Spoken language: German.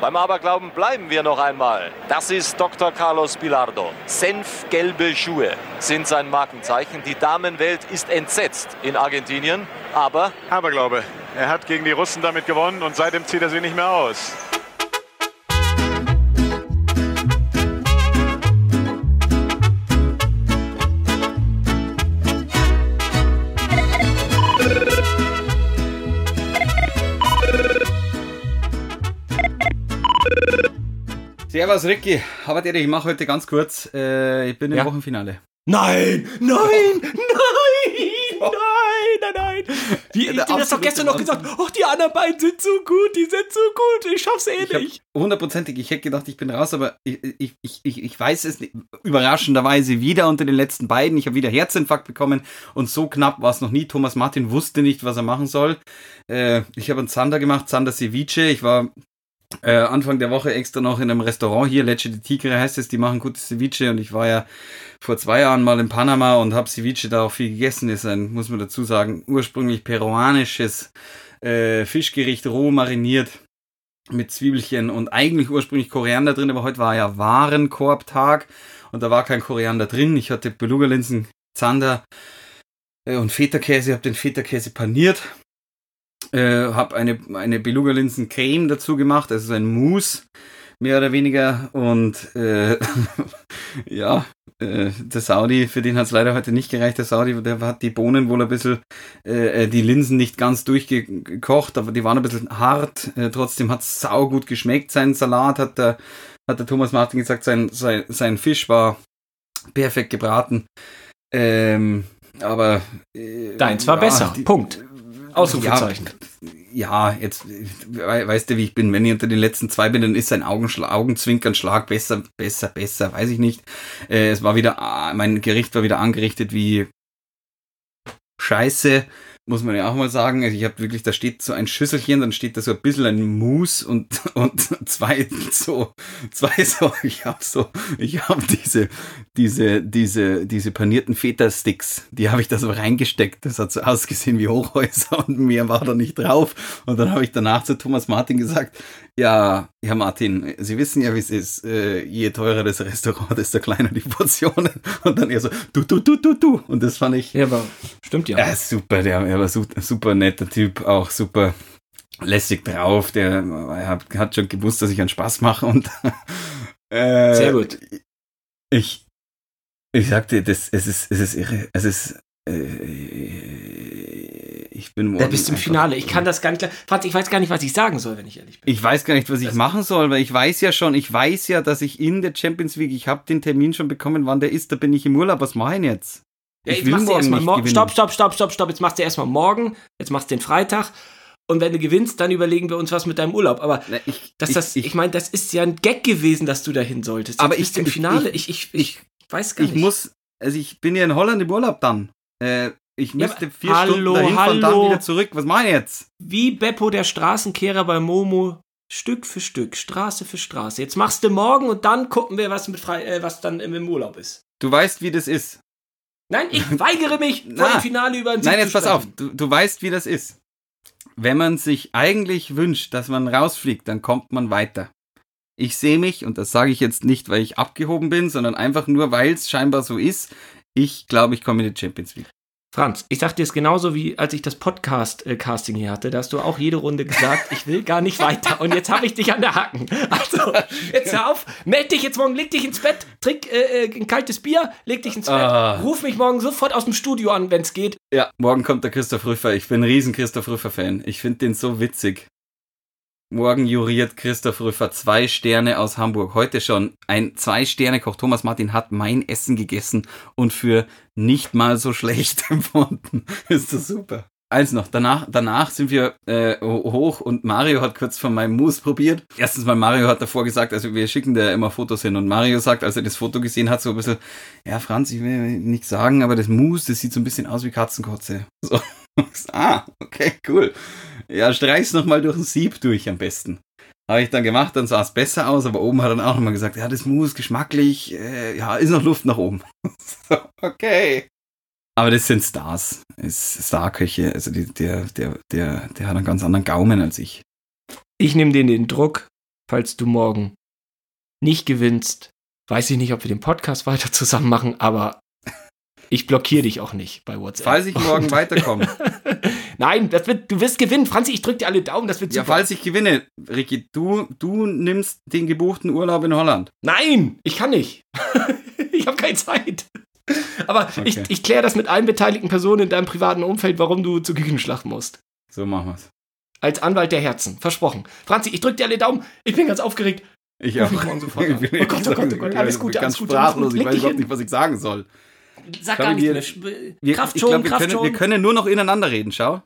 Beim Aberglauben bleiben wir noch einmal. Das ist Dr. Carlos Bilardo. Senfgelbe Schuhe sind sein Markenzeichen. Die Damenwelt ist entsetzt in Argentinien, aber... Aberglaube. Er hat gegen die Russen damit gewonnen und seitdem zieht er sie nicht mehr aus. Servus Ricky, aber ich mache heute ganz kurz. Äh, ich bin im Ja. Wochenfinale. Nein, nein, nein, nein, nein, nein. Wie, Der du hast doch gestern noch gesagt, oh, die anderen beiden sind so gut, die sind so gut, ich schaff's eh Ich nicht. hundertprozentig, ich hätte gedacht, ich bin raus, aber ich, ich, ich, ich, ich weiß es nicht. Überraschenderweise wieder unter den letzten beiden. Ich habe wieder Herzinfarkt bekommen und so knapp war es noch nie. Thomas Martin wusste nicht, was er machen soll. Äh, ich habe einen Zander gemacht, Zander Ceviche. Ich war äh, Anfang der Woche extra noch in einem Restaurant hier, Leche de Tigre heißt es, die machen gutes Ceviche und ich war ja vor zwei Jahren mal in Panama und habe Ceviche da auch viel gegessen. Ist ein, muss man dazu sagen, ursprünglich peruanisches äh, Fischgericht, roh mariniert mit Zwiebelchen und eigentlich ursprünglich Koriander drin, aber heute war ja Warenkorbtag und da war kein Koriander drin. Ich hatte Beluga-Linsen, Zander äh, und Feta-Käse, habe den Feta-Käse paniert, äh, habe eine, eine Beluga-Linsen-Creme dazu gemacht, also so ein Mousse, mehr oder weniger und äh, ja, äh, der Saudi, für den hat es leider heute nicht gereicht. Der Saudi, der hat die Bohnen wohl ein bisschen, äh, äh, die Linsen nicht ganz durchgekocht, aber die waren ein bisschen hart. Äh, trotzdem hat es saugut geschmeckt. Sein Salat hat der, hat der Thomas Martin gesagt, sein, sein, sein Fisch war perfekt gebraten. Ähm, aber äh, Deins war besser. Punkt. Ausrufezeichen. Ja, jetzt we- weißt du, wie ich bin. Wenn ich unter den letzten zwei bin, dann ist ein Augenschla Augenzwinkernschlag besser, besser, besser, weiß ich nicht. Äh, es war wieder, ah, mein Gericht war wieder angerichtet wie Scheiße, muss man ja auch mal sagen. Also ich habe wirklich, da steht so ein Schüsselchen, dann steht da so ein bisschen ein Mousse und, und zwei so, zwei so, ich habe so, ich habe diese, diese, diese, diese panierten Feta-Sticks, die habe ich da so reingesteckt. Das hat so ausgesehen wie Hochhäuser und mehr war da nicht drauf. Und dann habe ich danach zu Thomas Martin gesagt, ja, Herr Martin, Sie wissen ja, wie es ist. Äh, je teurer das Restaurant, desto kleiner die Portionen. Und dann er so, du, du, du, du, du. Und das fand ich, Ja, aber stimmt ja. ja, super, der, er war super, netter Typ, auch super lässig drauf. Der er hat, hat schon gewusst, dass ich einen Spaß mache und äh, Sehr gut. Ich, ich sagte, das, es ist, es ist irre, es ist, äh, ich bin morgen. Da bist du im Finale. Ich kann das gar nicht. Franz, ich weiß gar nicht, was ich sagen soll, wenn ich ehrlich bin. Ich weiß gar nicht, was ich machen soll, weil ich weiß ja schon, ich weiß ja, dass ich in der Champions League, ich habe den Termin schon bekommen, wann der ist, da bin ich im Urlaub. Was mache ich jetzt? Ja, ich jetzt machst du erstmal morgen. Stopp, stopp, stopp, stopp, stopp. Jetzt machst du erstmal morgen. Jetzt machst du den Freitag. Und wenn du gewinnst, dann überlegen wir uns was mit deinem Urlaub. Aber Na, ich, dass ich, das, ich, ich, meine, das ist ja ein Gag gewesen, dass du dahin solltest. Jetzt Aber ich- im ich- Finale. ich- Ich, ich, ich, weiß gar ich nicht. muss, also ich bin ja in Holland im Urlaub dann. Äh, ich Ja, müsste vier hallo, Stunden dahin fahren, dann wieder zurück. Was mache ich jetzt? Wie Beppo der Straßenkehrer bei Momo. Stück für Stück, Straße für Straße. Jetzt machst du morgen und dann gucken wir, was mit frei, äh, was dann im Urlaub ist. Du weißt, wie das ist. Nein, ich weigere mich, vor Na. dem Finale über ein Sieg Nein, jetzt pass auf. Du, du weißt, wie das ist. Wenn man sich eigentlich wünscht, dass man rausfliegt, dann kommt man weiter. Ich sehe mich, und das sage ich jetzt nicht, weil ich abgehoben bin, sondern einfach nur, weil es scheinbar so ist. Ich glaube, ich komme in die Champions League. Franz, ich sag dir es genauso wie als ich das Podcast-Casting hier hatte. Da hast du auch jede Runde gesagt, ich will gar nicht weiter. Und jetzt habe ich dich an der Hacken. Also, jetzt hör auf, meld dich jetzt morgen, leg dich ins Bett, trink äh, äh, ein kaltes Bier, leg dich ins Bett, Ah. ruf mich morgen sofort aus dem Studio an, wenn es geht. Ja, morgen kommt der Christoph Rüffer. Ich bin ein riesen Christoph Rüffer-Fan. Ich finde den so witzig. Morgen juriert Christoph Rüffer zwei Sterne aus Hamburg. Heute schon ein Zwei-Sterne-Koch. Thomas Martin hat mein Essen gegessen und für nicht mal so schlecht empfunden. Ist das super. Eins noch, danach, danach sind wir äh, hoch und Mario hat kurz von meinem Mousse probiert. Erstens mal, Mario hat davor gesagt, also wir schicken da immer Fotos hin und Mario sagt, als er das Foto gesehen hat, so ein bisschen, ja Franz, ich will nichts sagen, aber das Mousse, das sieht so ein bisschen aus wie Katzenkotze. So. ah, okay, cool. Ja, streich's nochmal durch ein Sieb durch am besten. Habe ich dann gemacht, dann sah es besser aus, aber oben hat er dann auch nochmal gesagt, ja, das Mousse geschmacklich, äh, ja, ist noch Luft nach oben. okay. Aber das sind Stars. Ist Starköche. Also die, der, der, der, der hat einen ganz anderen Gaumen als ich. Ich nehme den den Druck falls du morgen nicht gewinnst. Weiß ich nicht, ob wir den Podcast weiter zusammen machen, aber ich blockiere dich auch nicht bei WhatsApp. Falls ich morgen weiterkomme. Nein, das wird, du wirst gewinnen. Franzi, ich drück dir alle Daumen, das wird Ja, super. falls ich gewinne, Ricky, du, du nimmst den gebuchten Urlaub in Holland. Nein, ich kann nicht. ich habe keine Zeit. Aber ich, Okay. ich kläre das mit allen beteiligten Personen in deinem privaten Umfeld, warum du zur Küchenschlacht musst. So machen wir's. Als Anwalt der Herzen. Versprochen. Franzi, ich drück dir alle Daumen. Ich bin ganz aufgeregt. Ich an. Ich bin Oh Gott, oh Gott, oh Gott. Alles Gute, ganz alles Gute, alles sprachlos. Gute. Ich weiß überhaupt nicht, was ich sagen soll. Sag gar wir- nichts mehr. Wir, Kraft ich schon, glaub, wir, Kraft können, schon. wir können nur noch ineinander reden, schau.